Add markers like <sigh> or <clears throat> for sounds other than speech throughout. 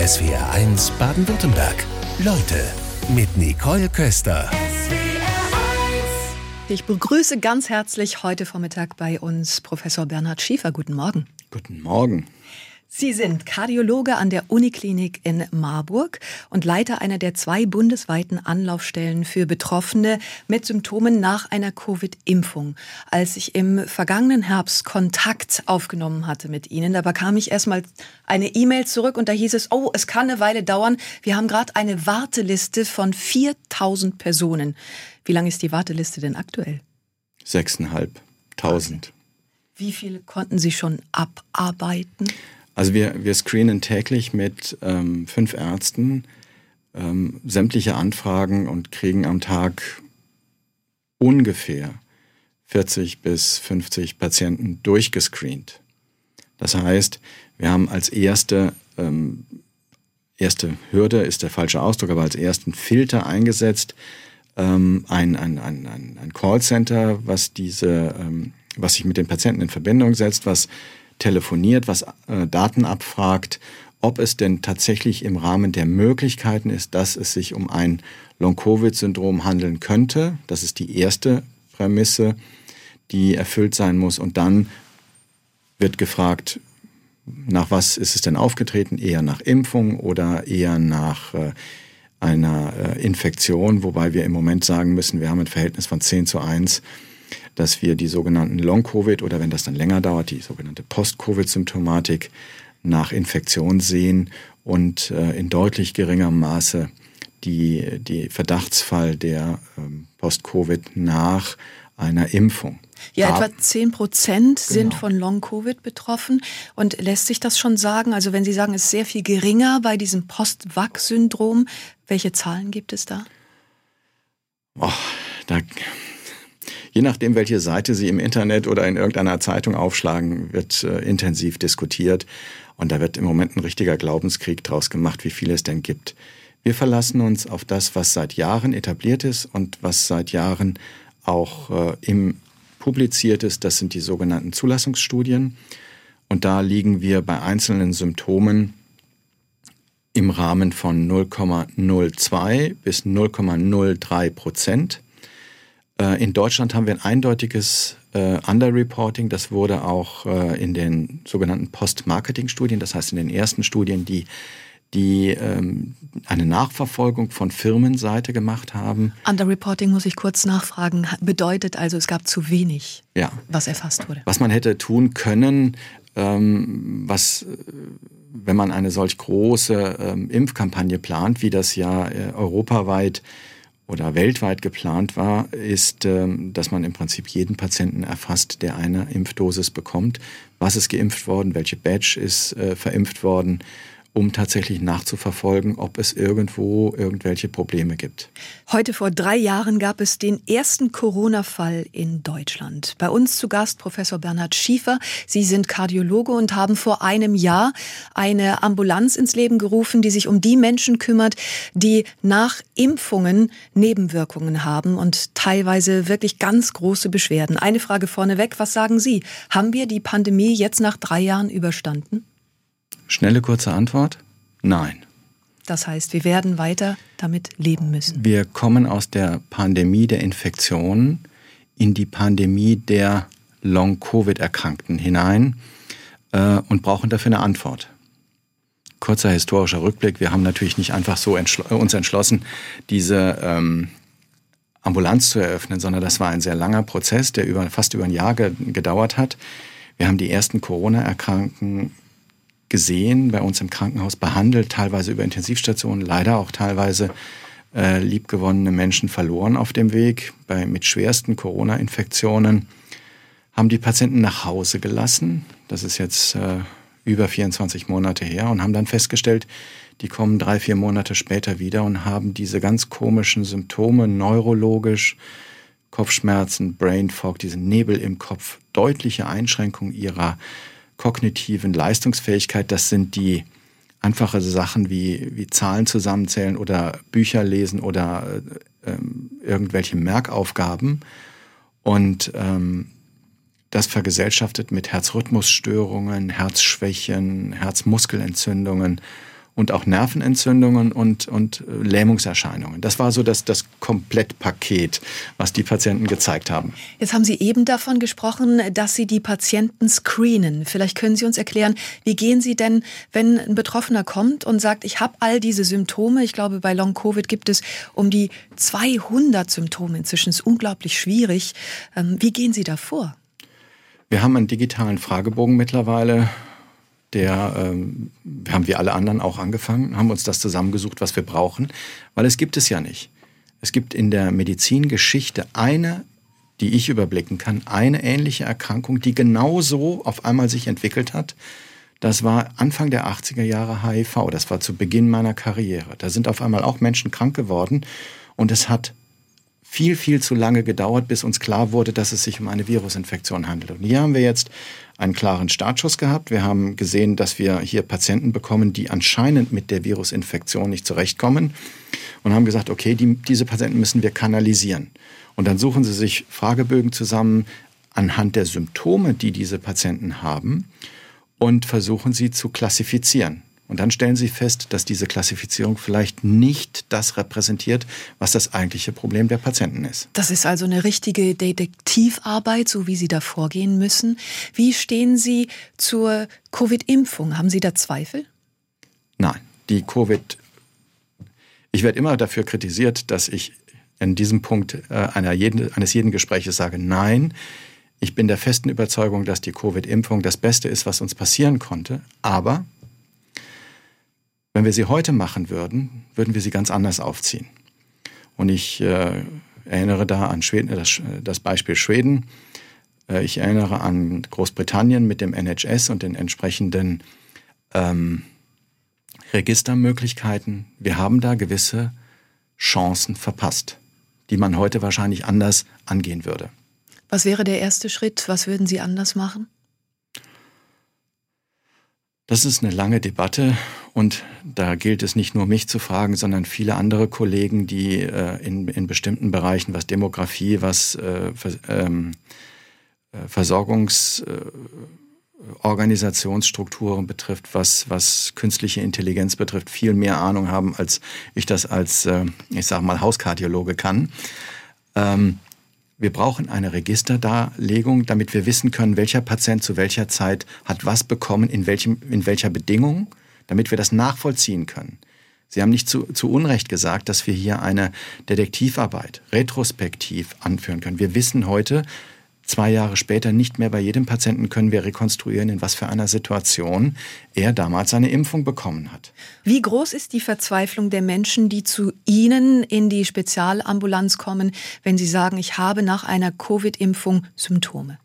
SWR1 Baden-Württemberg. Leute mit Nicole Köster. Ich begrüße ganz herzlich heute Vormittag bei uns Professor Bernhard Schiefer. Guten Morgen. Guten Morgen. Sie sind Kardiologe an der Uniklinik in Marburg und Leiter einer der zwei bundesweiten Anlaufstellen für Betroffene mit Symptomen nach einer Covid-Impfung. Als ich im vergangenen Herbst Kontakt aufgenommen hatte mit Ihnen, da bekam ich erstmal eine E-Mail zurück und da hieß es, oh, es kann eine Weile dauern. Wir haben gerade eine Warteliste Von 4000 Personen. Wie lange ist die Warteliste denn aktuell? Sechseinhalbtausend. Wie viele konnten Sie schon abarbeiten? Also wir, wir screenen täglich mit ähm, fünf Ärzten ähm, sämtliche Anfragen und kriegen am Tag ungefähr 40 bis 50 Patienten durchgescreent. Das heißt, wir haben als erste, ähm, erste Hürde ist der falsche Ausdruck, aber als ersten Filter eingesetzt ähm, ein, ein, ein, ein, ein Callcenter, was diese, ähm, was sich mit den Patienten in Verbindung setzt, was telefoniert, was äh, Daten abfragt, ob es denn tatsächlich im Rahmen der Möglichkeiten ist, dass es sich um ein Long-Covid-Syndrom handeln könnte. Das ist die erste Prämisse, die erfüllt sein muss. Und dann wird gefragt, nach was ist es denn aufgetreten? Eher nach Impfung oder eher nach äh, einer äh, Infektion, wobei wir im Moment sagen müssen, wir haben ein Verhältnis von 10 zu 1 dass wir die sogenannten Long-Covid oder wenn das dann länger dauert, die sogenannte Post-Covid-Symptomatik nach Infektion sehen und äh, in deutlich geringerem Maße die, die Verdachtsfall der ähm, Post-Covid nach einer Impfung. Ja, etwa 10 Prozent sind genau. von Long-Covid betroffen. Und lässt sich das schon sagen? Also wenn Sie sagen, es ist sehr viel geringer bei diesem Post-Vac-Syndrom, welche Zahlen gibt es da? Oh, da Je nachdem, welche Seite Sie im Internet oder in irgendeiner Zeitung aufschlagen, wird äh, intensiv diskutiert. Und da wird im Moment ein richtiger Glaubenskrieg draus gemacht, wie viel es denn gibt. Wir verlassen uns auf das, was seit Jahren etabliert ist und was seit Jahren auch äh, im publiziert ist. Das sind die sogenannten Zulassungsstudien. Und da liegen wir bei einzelnen Symptomen im Rahmen von 0,02 bis 0,03 Prozent. Äh, in Deutschland haben wir ein eindeutiges äh, Underreporting. Das wurde auch äh, in den sogenannten Post-Marketing-Studien, das heißt in den ersten Studien, die die ähm, eine Nachverfolgung von Firmenseite gemacht haben. Underreporting muss ich kurz nachfragen. Bedeutet also, es gab zu wenig, ja. was erfasst wurde. Was man hätte tun können, ähm, was, wenn man eine solch große ähm, Impfkampagne plant, wie das ja äh, europaweit oder weltweit geplant war, ist, ähm, dass man im Prinzip jeden Patienten erfasst, der eine Impfdosis bekommt. Was ist geimpft worden? Welche Badge ist äh, verimpft worden? Um tatsächlich nachzuverfolgen, ob es irgendwo irgendwelche Probleme gibt. Heute vor drei Jahren gab es den ersten Corona-Fall in Deutschland. Bei uns zu Gast Professor Bernhard Schiefer. Sie sind Kardiologe und haben vor einem Jahr eine Ambulanz ins Leben gerufen, die sich um die Menschen kümmert, die nach Impfungen Nebenwirkungen haben und teilweise wirklich ganz große Beschwerden. Eine Frage vorneweg, was sagen Sie? Haben wir die Pandemie jetzt nach drei Jahren überstanden? Schnelle, kurze Antwort? Nein. Das heißt, wir werden weiter damit leben müssen. Wir kommen aus der Pandemie der Infektionen in die Pandemie der Long-Covid-Erkrankten hinein äh, und brauchen dafür eine Antwort. Kurzer historischer Rückblick. Wir haben natürlich nicht einfach so entschl uns entschlossen, diese ähm, Ambulanz zu eröffnen, sondern das war ein sehr langer Prozess, der über, fast über ein Jahr ge gedauert hat. Wir haben die ersten Corona-Erkrankten gesehen, bei uns im Krankenhaus behandelt, teilweise über Intensivstationen, leider auch teilweise äh, liebgewonnene Menschen verloren auf dem Weg bei, mit schwersten Corona-Infektionen, haben die Patienten nach Hause gelassen. Das ist jetzt äh, über 24 Monate her und haben dann festgestellt, die kommen drei, vier Monate später wieder und haben diese ganz komischen Symptome neurologisch, Kopfschmerzen, Brain Fog, diesen Nebel im Kopf, deutliche Einschränkung ihrer kognitiven Leistungsfähigkeit, das sind die einfache Sachen wie, wie Zahlen zusammenzählen oder Bücher lesen oder äh, irgendwelche Merkaufgaben. Und ähm, das vergesellschaftet mit Herzrhythmusstörungen, Herzschwächen, Herzmuskelentzündungen und auch Nervenentzündungen und, und äh, Lähmungserscheinungen. Das war so das, das Komplettpaket, was die Patienten gezeigt haben. Jetzt haben Sie eben davon gesprochen, dass Sie die Patienten screenen. Vielleicht können Sie uns erklären, wie gehen Sie denn, wenn ein Betroffener kommt und sagt, ich habe all diese Symptome. Ich glaube, bei Long-Covid gibt es um die 200 Symptome. Inzwischen ist unglaublich schwierig. Ähm, wie gehen Sie da vor? Wir haben einen digitalen Fragebogen mittlerweile der ähm, haben wir alle anderen auch angefangen, haben uns das zusammengesucht, was wir brauchen, weil es gibt es ja nicht. Es gibt in der Medizingeschichte eine, die ich überblicken kann, eine ähnliche Erkrankung, die genauso auf einmal sich entwickelt hat. Das war Anfang der 80er Jahre HIV. Das war zu Beginn meiner Karriere. Da sind auf einmal auch Menschen krank geworden und es hat viel, viel zu lange gedauert, bis uns klar wurde, dass es sich um eine Virusinfektion handelt. Und hier haben wir jetzt einen klaren Startschuss gehabt. Wir haben gesehen, dass wir hier Patienten bekommen, die anscheinend mit der Virusinfektion nicht zurechtkommen und haben gesagt, okay, die, diese Patienten müssen wir kanalisieren. Und dann suchen sie sich Fragebögen zusammen anhand der Symptome, die diese Patienten haben und versuchen sie zu klassifizieren. Und dann stellen Sie fest, dass diese Klassifizierung vielleicht nicht das repräsentiert, was das eigentliche Problem der Patienten ist. Das ist also eine richtige Detektivarbeit, so wie Sie da vorgehen müssen. Wie stehen Sie zur Covid-Impfung? Haben Sie da Zweifel? Nein, die Covid. Ich werde immer dafür kritisiert, dass ich in diesem Punkt äh, jeden, eines jeden Gespräches sage, nein, ich bin der festen Überzeugung, dass die Covid-Impfung das Beste ist, was uns passieren konnte. Aber wenn wir sie heute machen würden, würden wir sie ganz anders aufziehen. Und ich äh, erinnere da an Schweden, das, das Beispiel Schweden. Äh, ich erinnere an Großbritannien mit dem NHS und den entsprechenden ähm, Registermöglichkeiten. Wir haben da gewisse Chancen verpasst, die man heute wahrscheinlich anders angehen würde. Was wäre der erste Schritt? Was würden Sie anders machen? Das ist eine lange Debatte und da gilt es nicht nur mich zu fragen, sondern viele andere Kollegen, die äh, in, in bestimmten Bereichen, was Demografie, was äh, Vers ähm, äh, Versorgungsorganisationsstrukturen äh, betrifft, was, was künstliche Intelligenz betrifft, viel mehr Ahnung haben, als ich das als, äh, ich sage mal, Hauskardiologe kann. Ähm, wir brauchen eine Registerdarlegung, damit wir wissen können, welcher Patient zu welcher Zeit hat was bekommen, in, welchem, in welcher Bedingung, damit wir das nachvollziehen können. Sie haben nicht zu, zu Unrecht gesagt, dass wir hier eine Detektivarbeit retrospektiv anführen können. Wir wissen heute, zwei Jahre später nicht mehr bei jedem Patienten können wir rekonstruieren, in was für einer Situation er damals seine Impfung bekommen hat. Wie groß ist die Verzweiflung der Menschen, die zu Ihnen in die Spezialambulanz kommen, wenn sie sagen, ich habe nach einer Covid-Impfung Symptome?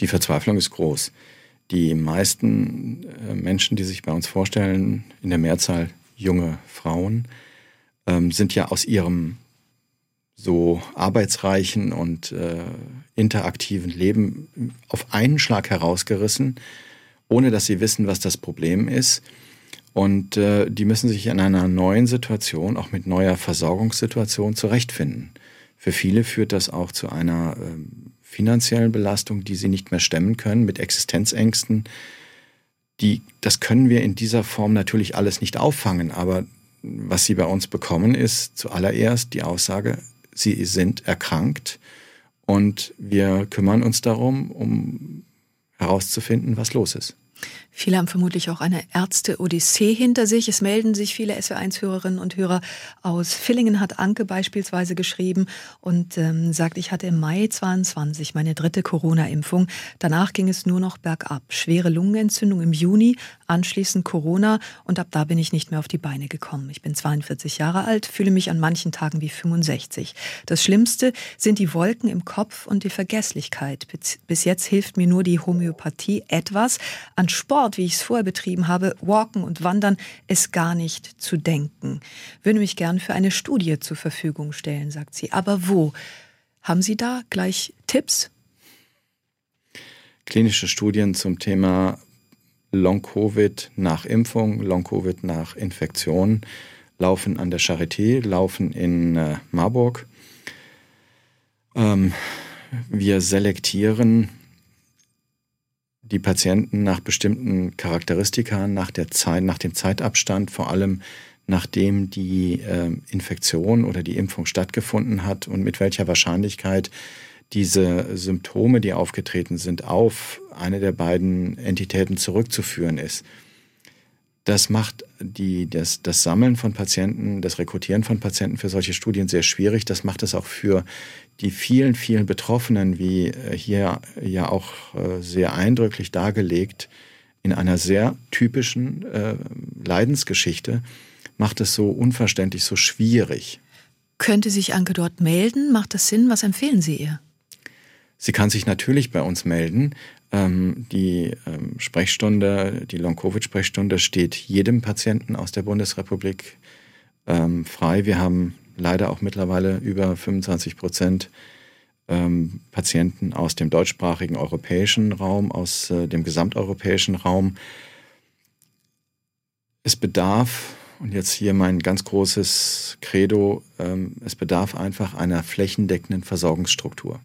Die Verzweiflung ist groß. Die meisten äh, Menschen, die sich bei uns vorstellen, in der Mehrzahl junge Frauen, ähm, sind ja aus ihrem so arbeitsreichen und äh, interaktiven Leben auf einen Schlag herausgerissen, ohne dass sie wissen, was das Problem ist. Und äh, die müssen sich in einer neuen Situation, auch mit neuer Versorgungssituation, zurechtfinden. Für viele führt das auch zu einer äh, finanziellen Belastung, die sie nicht mehr stemmen können, mit Existenzängsten. Die, das können wir in dieser Form natürlich alles nicht auffangen, aber was sie bei uns bekommen, ist zuallererst die Aussage, sie sind erkrankt und wir kümmern uns darum, um herauszufinden, was los ist. Viele haben vermutlich auch eine Ärzte-Odyssee hinter sich. Es melden sich viele SW1-Hörerinnen und Hörer aus Villingen, hat Anke beispielsweise geschrieben und ähm, sagt, ich hatte im Mai 22 meine dritte Corona-Impfung. Danach ging es nur noch bergab. Schwere Lungenentzündung im Juni, anschließend Corona und ab da bin ich nicht mehr auf die Beine gekommen. Ich bin 42 Jahre alt, fühle mich an manchen Tagen wie 65. Das Schlimmste sind die Wolken im Kopf und die Vergesslichkeit. Bis jetzt hilft mir nur die Homöopathie etwas. An Sport, wie ich es vorher betrieben habe, Walken und Wandern, ist gar nicht zu denken. Würde mich gern für eine Studie zur Verfügung stellen, sagt sie. Aber wo? Haben Sie da gleich Tipps? Klinische Studien zum Thema Long-Covid nach Impfung, Long-Covid nach Infektion laufen an der Charité, laufen in äh, Marburg. Ähm, wir selektieren die Patienten nach bestimmten Charakteristika, nach der Zeit, nach dem Zeitabstand, vor allem nachdem die äh, Infektion oder die Impfung stattgefunden hat und mit welcher Wahrscheinlichkeit diese Symptome, die aufgetreten sind, auf eine der beiden Entitäten zurückzuführen ist. Das macht die, das, das Sammeln von Patienten, das Rekrutieren von Patienten für solche Studien sehr schwierig. Das macht es auch für die vielen, vielen Betroffenen, wie äh, hier ja auch äh, sehr eindrücklich dargelegt, in einer sehr typischen äh, Leidensgeschichte, macht es so unverständlich, so schwierig. Könnte sich Anke dort melden? Macht das Sinn? Was empfehlen Sie ihr? Sie kann sich natürlich bei uns melden. Ähm, die ähm, Sprechstunde, die Long-Covid-Sprechstunde steht jedem Patienten aus der Bundesrepublik ähm, frei. Wir haben leider auch mittlerweile über 25 Prozent ähm, Patienten aus dem deutschsprachigen europäischen Raum, aus äh, dem gesamteuropäischen Raum. Es bedarf und jetzt hier mein ganz großes Credo, ähm, es bedarf einfach einer flächendeckenden Versorgungsstruktur.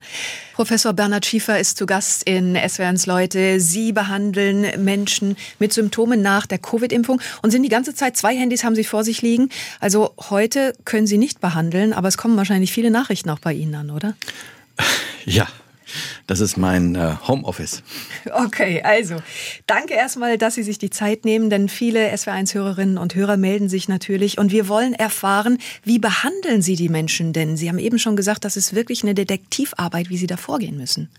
Professor Bernhard Schiefer ist zu Gast in SWRs Leute. Sie behandeln Menschen mit Symptomen nach der Covid-Impfung und sind die ganze Zeit, zwei Handys haben Sie vor sich liegen. Also heute können Sie nicht behandeln, aber es kommen wahrscheinlich viele Nachrichten auch bei Ihnen an, oder? Ja, das ist mein äh, Homeoffice. Okay, also danke erstmal, dass Sie sich die Zeit nehmen, denn viele SW1-Hörerinnen und Hörer melden sich natürlich und wir wollen erfahren, wie behandeln Sie die Menschen denn? Sie haben eben schon gesagt, das ist wirklich eine Detektivarbeit, wie Sie da vorgehen müssen.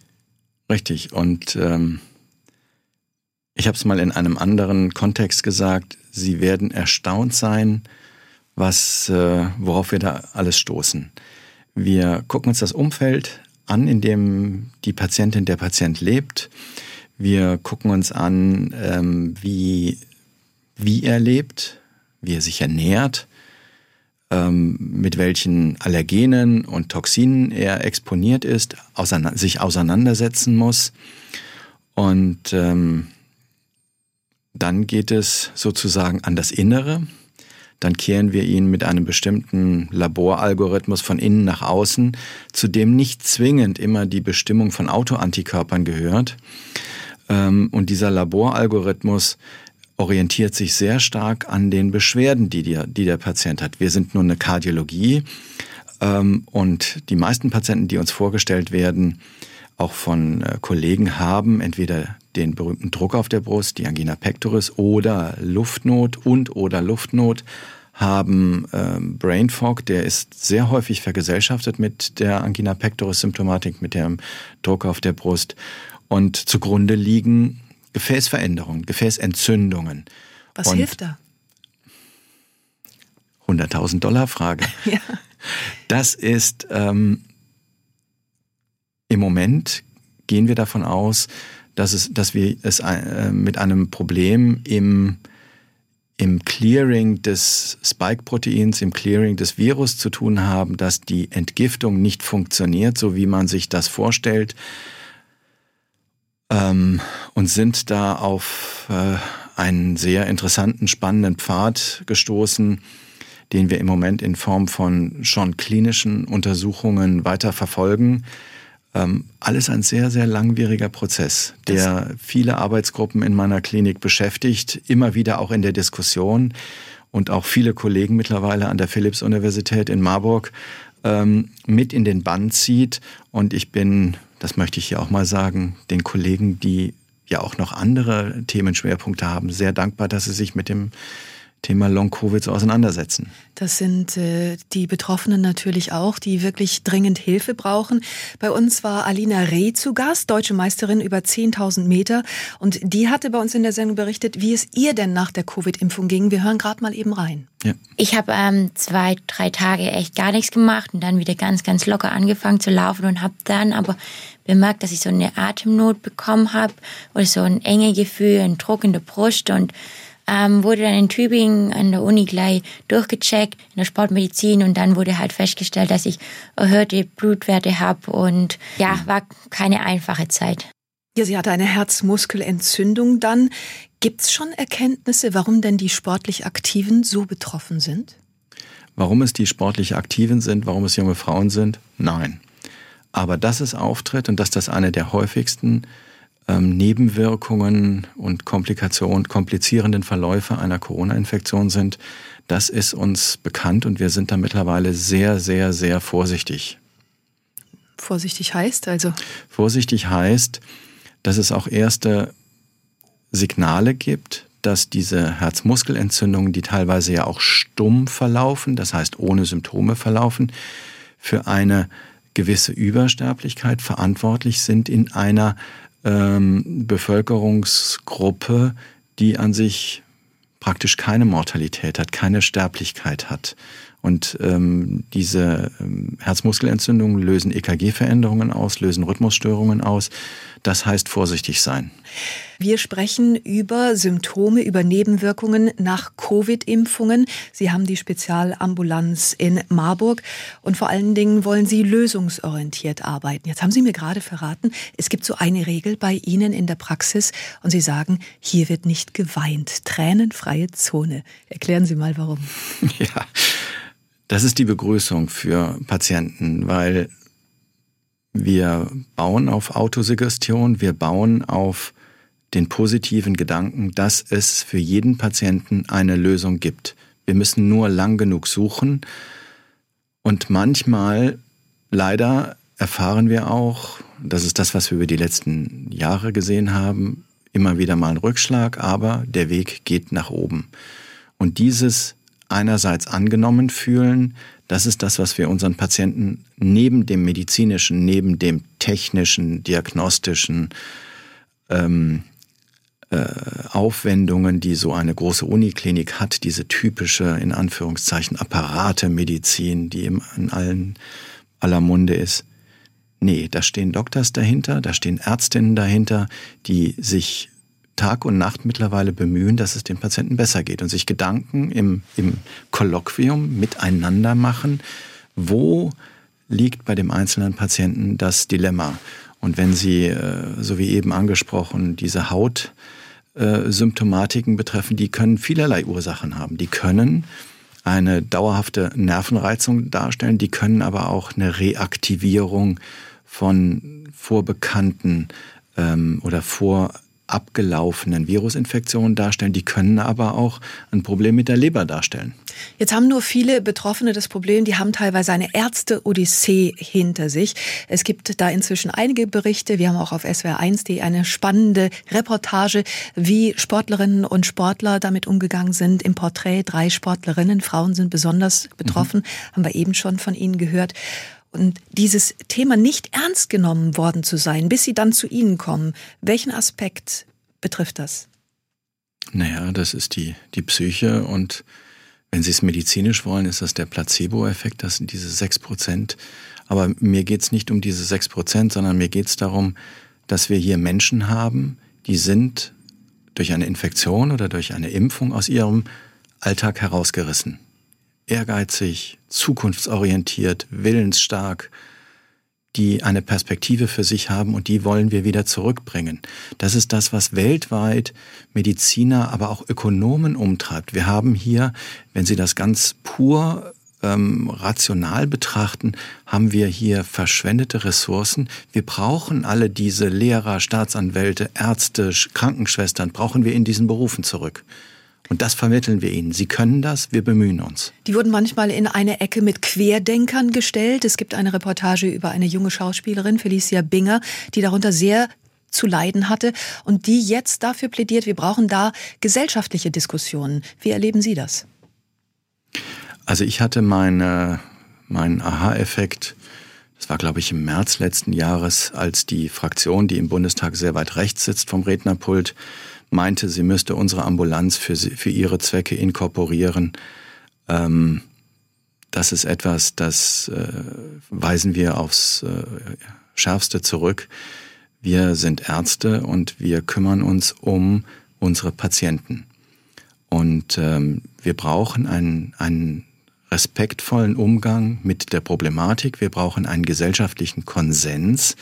Richtig und ähm, ich habe es mal in einem anderen Kontext gesagt, Sie werden erstaunt sein, was, äh, worauf wir da alles stoßen. Wir gucken uns das Umfeld an, in dem die Patientin, der Patient lebt. Wir gucken uns an, ähm, wie, wie er lebt, wie er sich ernährt, ähm, mit welchen Allergenen und Toxinen er exponiert ist, auseinander, sich auseinandersetzen muss. Und ähm, dann geht es sozusagen an das Innere dann kehren wir ihn mit einem bestimmten Laboralgorithmus von innen nach außen, zu dem nicht zwingend immer die Bestimmung von Autoantikörpern gehört. Ähm, und dieser Laboralgorithmus orientiert sich sehr stark an den Beschwerden, die, die, die der Patient hat. Wir sind nun eine Kardiologie ähm, und die meisten Patienten, die uns vorgestellt werden, auch von äh, Kollegen haben entweder den berühmten Druck auf der Brust, die Angina pectoris oder Luftnot und oder Luftnot haben ähm, Brain Fog, der ist sehr häufig vergesellschaftet mit der Angina pectoris Symptomatik, mit dem Druck auf der Brust und zugrunde liegen Gefäßveränderungen, Gefäßentzündungen. Was und hilft da? 100.000 Dollar Frage. <laughs> ja. Das ist ähm, im Moment gehen wir davon aus, dass, es, dass wir es äh, mit einem Problem im, im Clearing des Spike-Proteins, im Clearing des Virus zu tun haben, dass die Entgiftung nicht funktioniert, so wie man sich das vorstellt. Ähm, und sind da auf äh, einen sehr interessanten, spannenden Pfad gestoßen, den wir im Moment in Form von schon klinischen Untersuchungen weiter verfolgen alles ein sehr, sehr langwieriger Prozess, der viele Arbeitsgruppen in meiner Klinik beschäftigt, immer wieder auch in der Diskussion und auch viele Kollegen mittlerweile an der Philipps-Universität in Marburg ähm, mit in den Bann zieht. Und ich bin, das möchte ich hier auch mal sagen, den Kollegen, die ja auch noch andere Themenschwerpunkte haben, sehr dankbar, dass sie sich mit dem Thema Long-Covid so auseinandersetzen. Das sind äh, die Betroffenen natürlich auch, die wirklich dringend Hilfe brauchen. Bei uns war Alina Reh zu Gast, deutsche Meisterin über 10.000 Meter. Und die hatte bei uns in der Sendung berichtet, wie es ihr denn nach der Covid-Impfung ging. Wir hören gerade mal eben rein. Ja. Ich habe ähm, zwei, drei Tage echt gar nichts gemacht und dann wieder ganz, ganz locker angefangen zu laufen und habe dann aber bemerkt, dass ich so eine Atemnot bekommen habe oder so ein enge Gefühl, ein Druck in der Brust und ähm, wurde dann in Tübingen an der Uni gleich durchgecheckt in der Sportmedizin und dann wurde halt festgestellt, dass ich erhöhte Blutwerte habe und ja, war keine einfache Zeit. Ja, sie hatte eine Herzmuskelentzündung dann. Gibt es schon Erkenntnisse, warum denn die sportlich Aktiven so betroffen sind? Warum es die sportlich Aktiven sind, warum es junge Frauen sind? Nein. Aber dass es auftritt und dass das eine der häufigsten ähm, Nebenwirkungen und Komplikationen, komplizierenden Verläufe einer Corona-Infektion sind, das ist uns bekannt und wir sind da mittlerweile sehr, sehr, sehr vorsichtig. Vorsichtig heißt also? Vorsichtig heißt, dass es auch erste Signale gibt, dass diese Herzmuskelentzündungen, die teilweise ja auch stumm verlaufen, das heißt ohne Symptome verlaufen, für eine gewisse Übersterblichkeit verantwortlich sind in einer ähm, Bevölkerungsgruppe, die an sich praktisch keine Mortalität hat, keine Sterblichkeit hat. Und ähm, diese ähm, Herzmuskelentzündungen lösen EKG-Veränderungen aus, lösen Rhythmusstörungen aus. Das heißt vorsichtig sein. Wir sprechen über Symptome, über Nebenwirkungen nach Covid-Impfungen. Sie haben die Spezialambulanz in Marburg und vor allen Dingen wollen Sie lösungsorientiert arbeiten. Jetzt haben Sie mir gerade verraten, es gibt so eine Regel bei Ihnen in der Praxis und Sie sagen, hier wird nicht geweint. Tränenfreie Zone. Erklären Sie mal warum. <laughs> Ja. Das ist die Begrüßung für Patienten, weil wir bauen auf Autosuggestion, wir bauen auf den positiven Gedanken, dass es für jeden Patienten eine Lösung gibt. Wir müssen nur lang genug suchen und manchmal leider erfahren wir auch, das ist das, was wir über die letzten Jahre gesehen haben, immer wieder mal einen Rückschlag, aber der Weg geht nach oben. Und dieses einerseits angenommen fühlen. Das ist das, was wir unseren Patienten neben dem medizinischen, neben dem technischen, diagnostischen ähm, äh, Aufwendungen, die so eine große Uniklinik hat, diese typische, in Anführungszeichen, Apparate-Medizin, die in allen aller Munde ist. Nee, da stehen Doktors dahinter, da stehen Ärztinnen dahinter, die sich Tag und Nacht mittlerweile bemühen, dass es den Patienten besser geht und sich Gedanken im, im Kolloquium miteinander machen, wo liegt bei dem einzelnen Patienten das Dilemma. Und wenn Sie, äh, so wie eben angesprochen, diese Hautsymptomatiken betreffen, die können vielerlei Ursachen haben. Die können eine dauerhafte Nervenreizung darstellen, die können aber auch eine Reaktivierung von vorbekannten ähm, oder vor abgelaufenen Virusinfektionen darstellen. Die können aber auch ein Problem mit der Leber darstellen. Jetzt haben nur viele Betroffene das Problem, die haben teilweise eine Ärzte-Odyssee hinter sich. Es gibt da inzwischen einige Berichte. Wir haben auch auf SWR1.de eine spannende Reportage, wie Sportlerinnen und Sportler damit umgegangen sind. Im Porträt drei Sportlerinnen, Frauen sind besonders betroffen, mhm. haben wir eben schon von Ihnen gehört. Und dieses Thema nicht ernst genommen worden zu sein, bis sie dann zu Ihnen kommen, welchen Aspekt betrifft das? Naja, das ist die, die Psyche und wenn Sie es medizinisch wollen, ist das der Placebo-Effekt, das sind diese sechs Prozent. Aber mir geht es nicht um diese sechs Prozent, sondern mir geht es darum, dass wir hier Menschen haben, die sind durch eine Infektion oder durch eine Impfung aus ihrem Alltag herausgerissen ehrgeizig, zukunftsorientiert, willensstark, die eine Perspektive für sich haben und die wollen wir wieder zurückbringen. Das ist das, was weltweit Mediziner, aber auch Ökonomen umtreibt. Wir haben hier, wenn Sie das ganz pur ähm, rational betrachten, haben wir hier verschwendete Ressourcen. Wir brauchen alle diese Lehrer, Staatsanwälte, Ärzte, Krankenschwestern, brauchen wir in diesen Berufen zurück. Und das vermitteln wir ihnen. Sie können das, wir bemühen uns. Die wurden manchmal in eine Ecke mit Querdenkern gestellt. Es gibt eine Reportage über eine junge Schauspielerin, Felicia Binger, die darunter sehr zu leiden hatte und die jetzt dafür plädiert, wir brauchen da gesellschaftliche Diskussionen. Wie erleben Sie das? Also ich hatte meine, meinen Aha-Effekt, das war glaube ich im März letzten Jahres, als die Fraktion, die im Bundestag sehr weit rechts sitzt vom Rednerpult, meinte, sie müsste unsere Ambulanz für, sie, für ihre Zwecke inkorporieren. Ähm, das ist etwas, das äh, weisen wir aufs äh, Schärfste zurück. Wir sind Ärzte und wir kümmern uns um unsere Patienten. Und ähm, wir brauchen einen, einen respektvollen Umgang mit der Problematik. Wir brauchen einen gesellschaftlichen Konsens,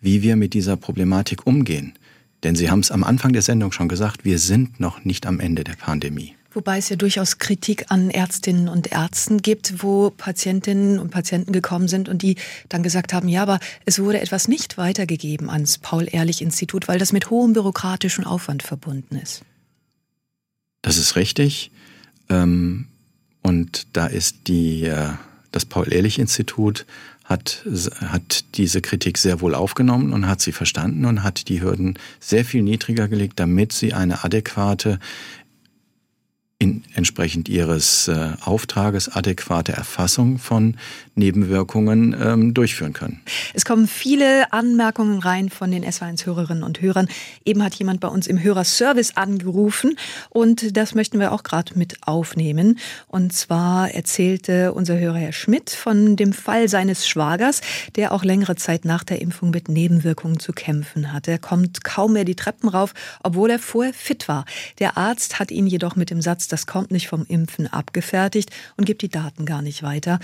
wie wir mit dieser Problematik umgehen. Denn Sie haben es am Anfang der Sendung schon gesagt, wir sind noch nicht am Ende der Pandemie. Wobei es ja durchaus Kritik an Ärztinnen und Ärzten gibt, wo Patientinnen und Patienten gekommen sind und die dann gesagt haben, ja, aber es wurde etwas nicht weitergegeben ans Paul-Ehrlich-Institut, weil das mit hohem bürokratischen Aufwand verbunden ist. Das ist richtig. Ähm, und da ist die, äh, das Paul-Ehrlich-Institut hat, hat diese Kritik sehr wohl aufgenommen und hat sie verstanden und hat die Hürden sehr viel niedriger gelegt, damit sie eine adäquate in, entsprechend ihres äh, Auftrages adäquate Erfassung von Nebenwirkungen ähm, durchführen können. Es kommen viele Anmerkungen rein von den S1-Hörerinnen und Hörern. Eben hat jemand bei uns im Hörerservice angerufen und das möchten wir auch gerade mit aufnehmen. Und zwar erzählte unser Hörer Herr Schmidt von dem Fall seines Schwagers, der auch längere Zeit nach der Impfung mit Nebenwirkungen zu kämpfen hat. Er kommt kaum mehr die Treppen rauf, obwohl er vorher fit war. Der Arzt hat ihn jedoch mit dem Satz das kommt nicht vom Impfen abgefertigt und gibt die Daten gar nicht weiter.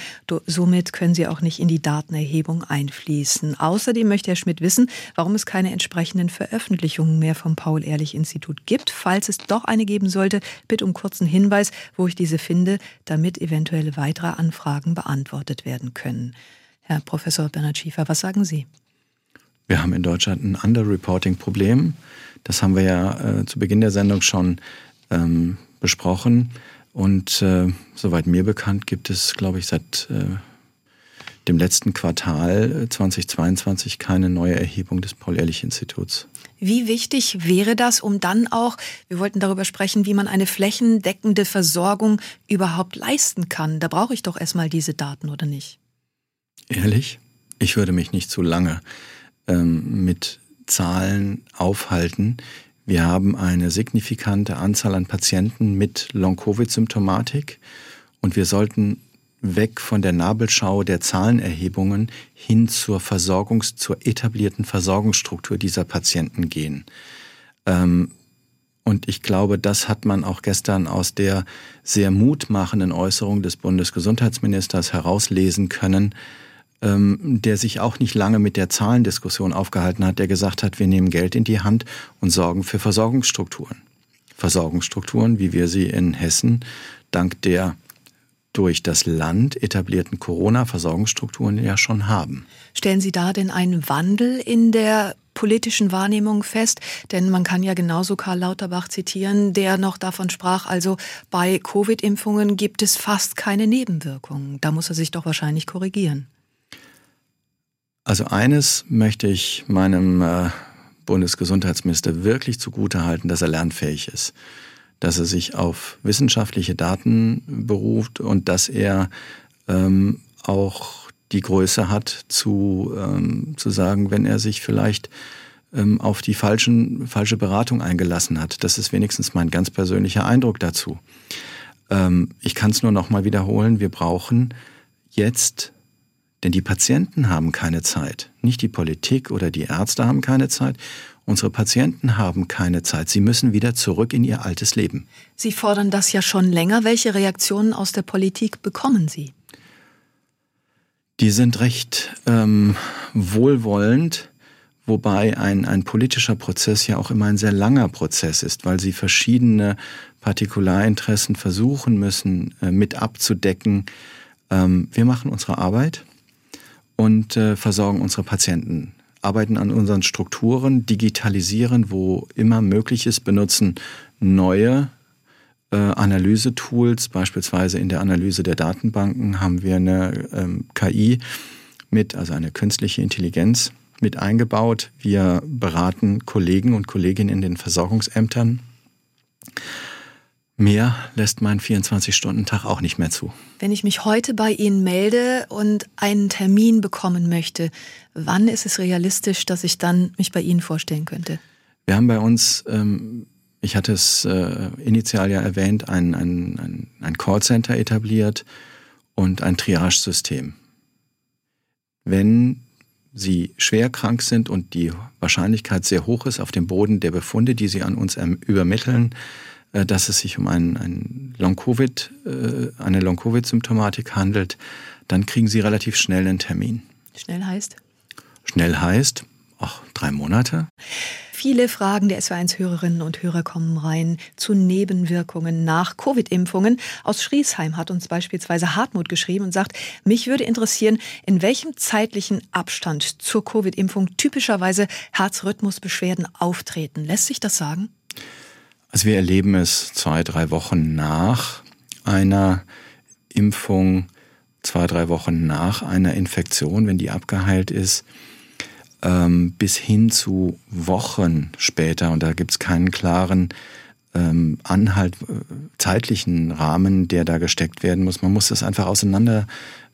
Somit können sie auch nicht in die Datenerhebung einfließen. Außerdem möchte Herr Schmidt wissen, warum es keine entsprechenden Veröffentlichungen mehr vom Paul-Ehrlich-Institut gibt. Falls es doch eine geben sollte, bitte um kurzen Hinweis, wo ich diese finde, damit eventuelle weitere Anfragen beantwortet werden können. Herr Professor Bernhard Schiefer, was sagen Sie? Wir haben in Deutschland ein Underreporting-Problem. Das haben wir ja äh, zu Beginn der Sendung schon ähm, besprochen. Und äh, soweit mir bekannt gibt es, glaube ich, seit äh, dem letzten Quartal 2022 äh, keine neue Erhebung des Paul-Ehrlich-Instituts. Wie wichtig wäre das, um dann auch, wir wollten darüber sprechen, wie man eine flächendeckende Versorgung überhaupt leisten kann? Da brauche ich doch erstmal diese Daten, oder nicht? Ehrlich? Ich würde mich nicht zu lange ähm, mit Zahlen aufhalten. Wir haben eine signifikante Anzahl an Patienten mit Long-Covid-Symptomatik und wir sollten weg von der Nabelschau der Zahlenerhebungen hin zur Versorgungs-, zur etablierten Versorgungsstruktur dieser Patienten gehen. Ähm, und ich glaube, das hat man auch gestern aus der sehr mutmachenden Äußerung des Bundesgesundheitsministers herauslesen können, ähm, der sich auch nicht lange mit der Zahlendiskussion aufgehalten hat, der gesagt hat, wir nehmen Geld in die Hand und sorgen für Versorgungsstrukturen. Versorgungsstrukturen, wie wir sie in Hessen dank der durch das Land etablierten Corona-Versorgungsstrukturen ja schon haben. Stellen Sie da denn einen Wandel in der politischen Wahrnehmung fest? Denn man kann ja genauso Karl Lauterbach zitieren, der noch davon sprach, also bei Covid-Impfungen gibt es fast keine Nebenwirkungen. Da muss er sich doch wahrscheinlich korrigieren. Also eines möchte ich meinem äh, Bundesgesundheitsminister wirklich zugutehalten, dass er lernfähig ist, dass er sich auf wissenschaftliche Daten beruft und dass er ähm, auch die Größe hat, zu, ähm, zu sagen, wenn er sich vielleicht ähm, auf die falschen, falsche Beratung eingelassen hat. Das ist wenigstens mein ganz persönlicher Eindruck dazu. Ähm, ich kann es nur noch mal wiederholen. Wir brauchen jetzt denn die Patienten haben keine Zeit. Nicht die Politik oder die Ärzte haben keine Zeit. Unsere Patienten haben keine Zeit. Sie müssen wieder zurück in ihr altes Leben. Sie fordern das ja schon länger. Welche Reaktionen aus der Politik bekommen Sie? Die sind recht ähm, wohlwollend, wobei ein, ein politischer Prozess ja auch immer ein sehr langer Prozess ist, weil sie verschiedene Partikularinteressen versuchen müssen äh, mit abzudecken. Ähm, wir machen unsere Arbeit und äh, versorgen unsere Patienten. Arbeiten an unseren Strukturen, digitalisieren, wo immer möglich ist, benutzen neue äh, Analysetools. Beispielsweise in der Analyse der Datenbanken haben wir eine ähm, KI mit, also eine künstliche Intelligenz mit eingebaut. Wir beraten Kollegen und Kolleginnen in den Versorgungsämtern Mehr lässt mein 24-Stunden-Tag auch nicht mehr zu. Wenn ich mich heute bei Ihnen melde und einen Termin bekommen möchte, wann ist es realistisch, dass ich dann mich bei Ihnen vorstellen könnte? Wir haben bei uns, ähm, ich hatte es äh, initial ja erwähnt, ein, ein, ein, Callcenter etabliert und ein Triage-System. Wenn Sie schwer krank sind und die Wahrscheinlichkeit sehr hoch ist auf dem Boden der Befunde, die Sie an uns übermitteln, äh, dass es sich um ein, ein Long-Covid, äh, eine Long-Covid-Symptomatik handelt, dann kriegen Sie relativ schnell einen Termin. Schnell heißt? Schnell heißt, ach, drei Monate. Viele Fragen der SW1-Hörerinnen und Hörer kommen rein zu Nebenwirkungen nach Covid-Impfungen. Aus Schriesheim hat uns beispielsweise Hartmut geschrieben und sagt, mich würde interessieren, in welchem zeitlichen Abstand zur Covid-Impfung typischerweise Herzrhythmusbeschwerden auftreten. Lässt sich das sagen? Also wir erleben es zwei, drei Wochen nach einer Impfung, zwei, drei Wochen nach einer Infektion, wenn die abgeheilt ist, ähm, bis hin zu Wochen später. Und da gibt es keinen klaren ähm, Anhalt, äh, zeitlichen Rahmen, der da gesteckt werden muss. Man muss das einfach auseinander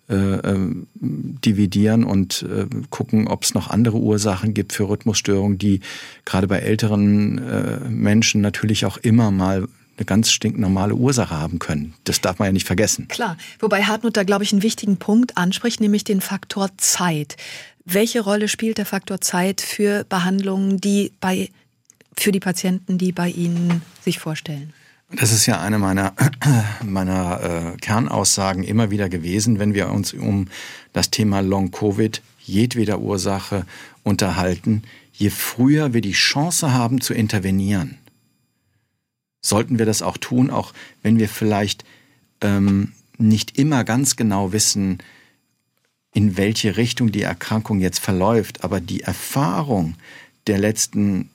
äh, äh, dividieren und äh, gucken, ob es noch andere Ursachen gibt für Rhythmusstörungen, die gerade bei älteren äh, Menschen natürlich auch immer mal eine ganz stinknormale Ursache haben können. Das darf man ja nicht vergessen. Klar, wobei Hartmut da, glaube ich, einen wichtigen Punkt anspricht, nämlich den Faktor Zeit. Welche Rolle spielt der Faktor Zeit für Behandlungen, die bei, für die Patienten, die bei Ihnen sich vorstellen? Das ist ja eine meiner, <clears throat> meiner äh, Kernaussagen immer wieder gewesen, wenn wir uns um das Thema Long-Covid jedweder Ursache unterhalten. Je früher wir die Chance haben zu intervenieren, sollten wir das auch tun, auch wenn wir vielleicht ähm, nicht immer ganz genau wissen, in welche Richtung die Erkrankung jetzt verläuft. Aber die Erfahrung der letzten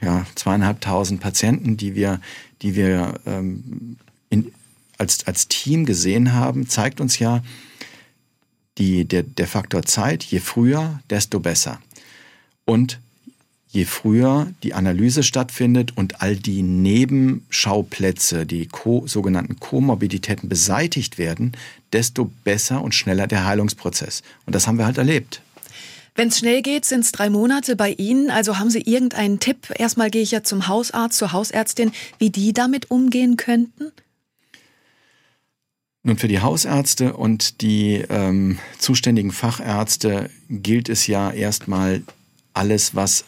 ja, zweieinhalbtausend Patienten, die wir, die wir ähm, in, als, als Team gesehen haben, zeigt uns ja, die, der, der Faktor Zeit, je früher, desto besser. Und je früher die Analyse stattfindet und all die Nebenschauplätze, die Co sogenannten Komorbiditäten beseitigt werden, desto besser und schneller der Heilungsprozess. Und das haben wir halt erlebt. Wenn es schnell geht, sind es drei Monate bei Ihnen. Also haben Sie irgendeinen Tipp? Erstmal gehe ich ja zum Hausarzt, zur Hausärztin, wie die damit umgehen könnten? Nun, für die Hausärzte und die ähm, zuständigen Fachärzte gilt es ja erstmal alles, was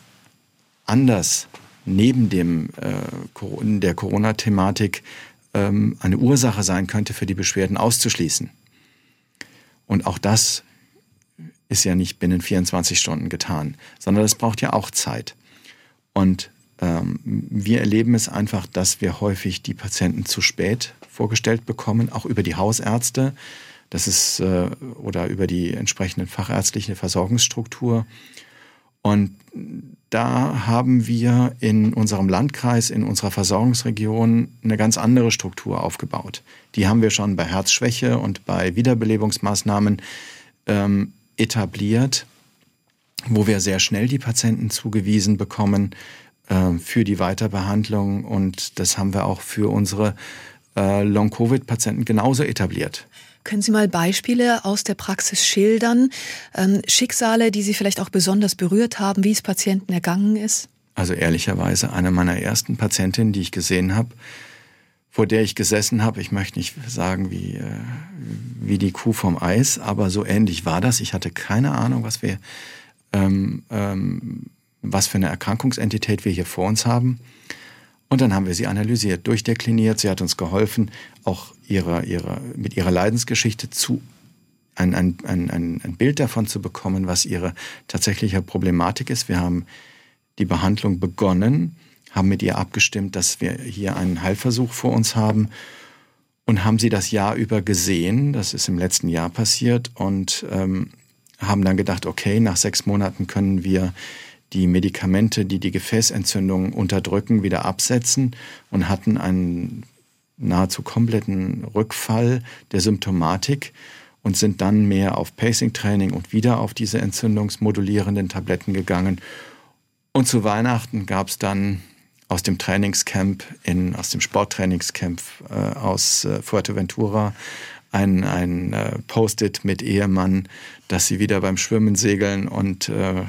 anders neben dem, äh, der Corona-Thematik ähm, eine Ursache sein könnte für die Beschwerden auszuschließen. Und auch das ist ja nicht binnen 24 Stunden getan, sondern das braucht ja auch Zeit. Und ähm, wir erleben es einfach, dass wir häufig die Patienten zu spät vorgestellt bekommen, auch über die Hausärzte. Das ist äh, oder über die entsprechende fachärztliche Versorgungsstruktur. Und da haben wir in unserem Landkreis, in unserer Versorgungsregion eine ganz andere Struktur aufgebaut. Die haben wir schon bei Herzschwäche und bei Wiederbelebungsmaßnahmen ähm, etabliert, wo wir sehr schnell die Patienten zugewiesen bekommen äh, für die Weiterbehandlung. Und das haben wir auch für unsere äh, Long-Covid-Patienten genauso etabliert. Können Sie mal Beispiele aus der Praxis schildern? Ähm, Schicksale, die Sie vielleicht auch besonders berührt haben, wie es Patienten ergangen ist? Also ehrlicherweise eine meiner ersten Patientinnen, die ich gesehen habe, vor der ich gesessen habe. Ich möchte nicht sagen wie, äh, wie die Kuh vom Eis, aber so ähnlich war das. Ich hatte keine Ahnung, was wir, ähm, ähm, was für eine Erkrankungsentität wir hier vor uns haben. Und dann haben wir sie analysiert, durchdekliniert. Sie hat uns geholfen, auch ihre, ihre, mit ihrer Leidensgeschichte zu ein, ein, ein, ein Bild davon zu bekommen, was ihre tatsächliche Problematik ist. Wir haben die Behandlung begonnen, haben mit ihr abgestimmt, dass wir hier einen Heilversuch vor uns haben und haben sie das Jahr über gesehen. Das ist im letzten Jahr passiert und ähm, haben dann gedacht, okay, nach sechs Monaten können wir die Medikamente, die die Gefäßentzündung unterdrücken, wieder absetzen und hatten einen nahezu kompletten Rückfall der Symptomatik und sind dann mehr auf Pacing-Training und wieder auf diese entzündungsmodulierenden Tabletten gegangen. Und zu Weihnachten gab es dann aus dem Trainingscamp, in, aus dem Sporttrainingscamp äh, aus äh, Fuerteventura ein, ein äh, Post-it mit Ehemann, dass sie wieder beim Schwimmen, Segeln und äh,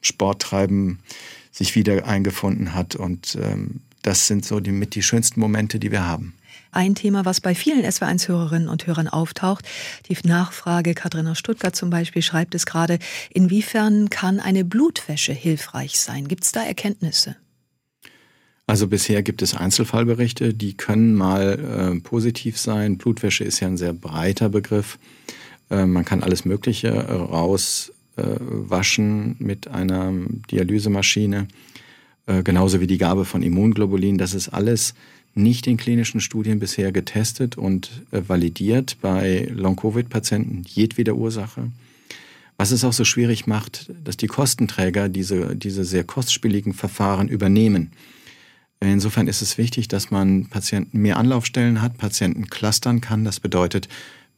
Sporttreiben sich wieder eingefunden hat. Und ähm, das sind so die, mit die schönsten Momente, die wir haben. Ein Thema, was bei vielen SW1-Hörerinnen und Hörern auftaucht, die Nachfrage, Katrin aus Stuttgart zum Beispiel schreibt es gerade, inwiefern kann eine Blutwäsche hilfreich sein? Gibt es da Erkenntnisse? Also bisher gibt es Einzelfallberichte, die können mal äh, positiv sein. Blutwäsche ist ja ein sehr breiter Begriff. Äh, man kann alles Mögliche äh, waschen mit einer Dialysemaschine. äh, genauso wie die Gabe von Immunglobulin. Das ist alles nicht in klinischen Studien bisher getestet und äh, validiert bei Long-Covid-Patienten jedweder Ursache. Was es auch so schwierig macht, dass die Kostenträger diese, diese sehr kostspieligen Verfahren übernehmen. Insofern ist es wichtig, dass man Patienten mehr Anlaufstellen hat, Patienten clustern kann. Das bedeutet,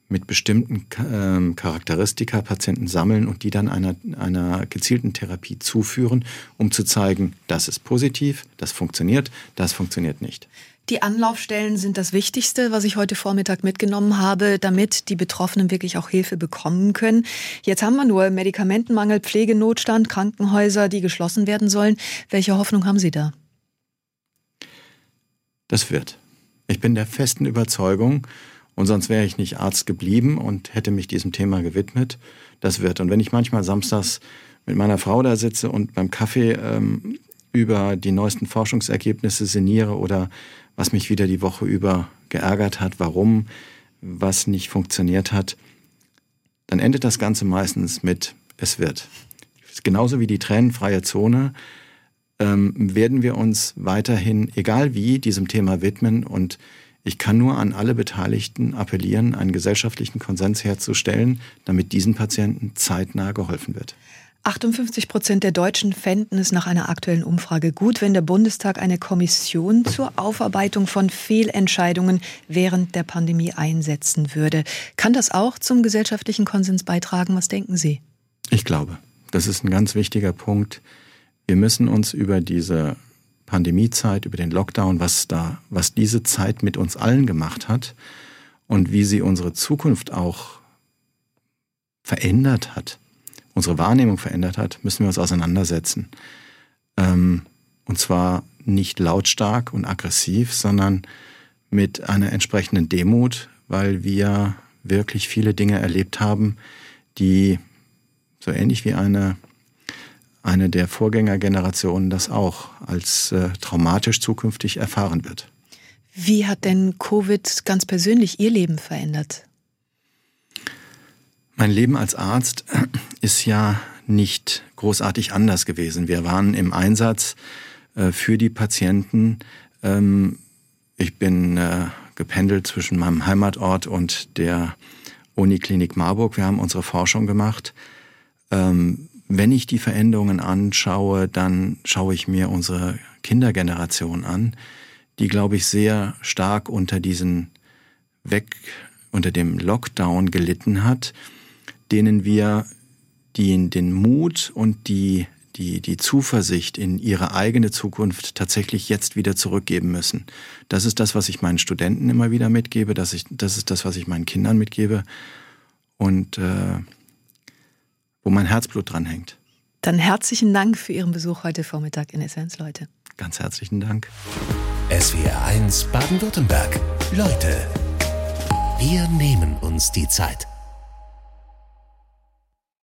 mit bestimmten ähm, Charakteristika Patienten sammeln und die dann einer, einer gezielten Therapie zuführen, um zu zeigen, das ist positiv, das funktioniert, das funktioniert nicht. Die Anlaufstellen sind das Wichtigste, was ich heute Vormittag mitgenommen habe, damit die Betroffenen wirklich auch Hilfe bekommen können. Jetzt haben wir nur Medikamentenmangel, Pflegenotstand, Krankenhäuser, die geschlossen werden sollen. Welche Hoffnung haben Sie da? Das wird. Ich bin der festen Überzeugung, und sonst wäre ich nicht Arzt geblieben und hätte mich diesem Thema gewidmet. Das wird. Und wenn ich manchmal samstags mit meiner Frau da sitze und beim Kaffee ähm, über die neuesten Forschungsergebnisse sinniere oder was mich wieder die Woche über geärgert hat, warum was nicht funktioniert hat, dann endet das Ganze meistens mit es wird. Genauso wie die tränenfreie Zone ähm, werden wir uns weiterhin, egal wie, diesem Thema widmen und ich kann nur an alle Beteiligten appellieren, einen gesellschaftlichen Konsens herzustellen, damit diesen Patienten zeitnah geholfen wird. 58 Prozent der Deutschen fänden es nach einer aktuellen Umfrage gut, wenn der Bundestag eine Kommission zur Aufarbeitung von Fehlentscheidungen während der Pandemie einsetzen würde. Kann das auch zum gesellschaftlichen Konsens beitragen? Was denken Sie? Ich glaube, das ist ein ganz wichtiger Punkt. Wir müssen uns über diese Pandemiezeit, über den Lockdown, was da, was diese Zeit mit uns allen gemacht hat und wie sie unsere Zukunft auch verändert hat, unsere Wahrnehmung verändert hat, müssen wir uns auseinandersetzen. Ähm, und zwar nicht lautstark und aggressiv, sondern mit einer entsprechenden Demut, weil wir wirklich viele Dinge erlebt haben, die so ähnlich wie eine, eine der Vorgängergenerationen das auch als äh, traumatisch zukünftig erfahren wird. Wie hat denn Covid ganz persönlich Ihr Leben verändert? Mein Leben als Arzt ist ja nicht großartig anders gewesen. Wir waren im Einsatz äh, für die Patienten. Ähm, ich bin äh, gependelt zwischen meinem Heimatort und der Uniklinik Marburg. Wir haben unsere Forschung gemacht. Ähm, wenn ich die Veränderungen anschaue, dann schaue ich mir unsere Kindergeneration an, die, glaube ich, sehr stark unter diesen Weg, unter dem Lockdown gelitten hat denen wir die, den Mut und die, die, die Zuversicht in ihre eigene Zukunft tatsächlich jetzt wieder zurückgeben müssen. Das ist das, was ich meinen Studenten immer wieder mitgebe, das, ich, das ist das, was ich meinen Kindern mitgebe und äh, wo mein Herzblut dran hängt. Dann herzlichen Dank für Ihren Besuch heute Vormittag in Essenz, Leute. Ganz herzlichen Dank. SWR 1 Baden-Württemberg. Leute, wir nehmen uns die Zeit.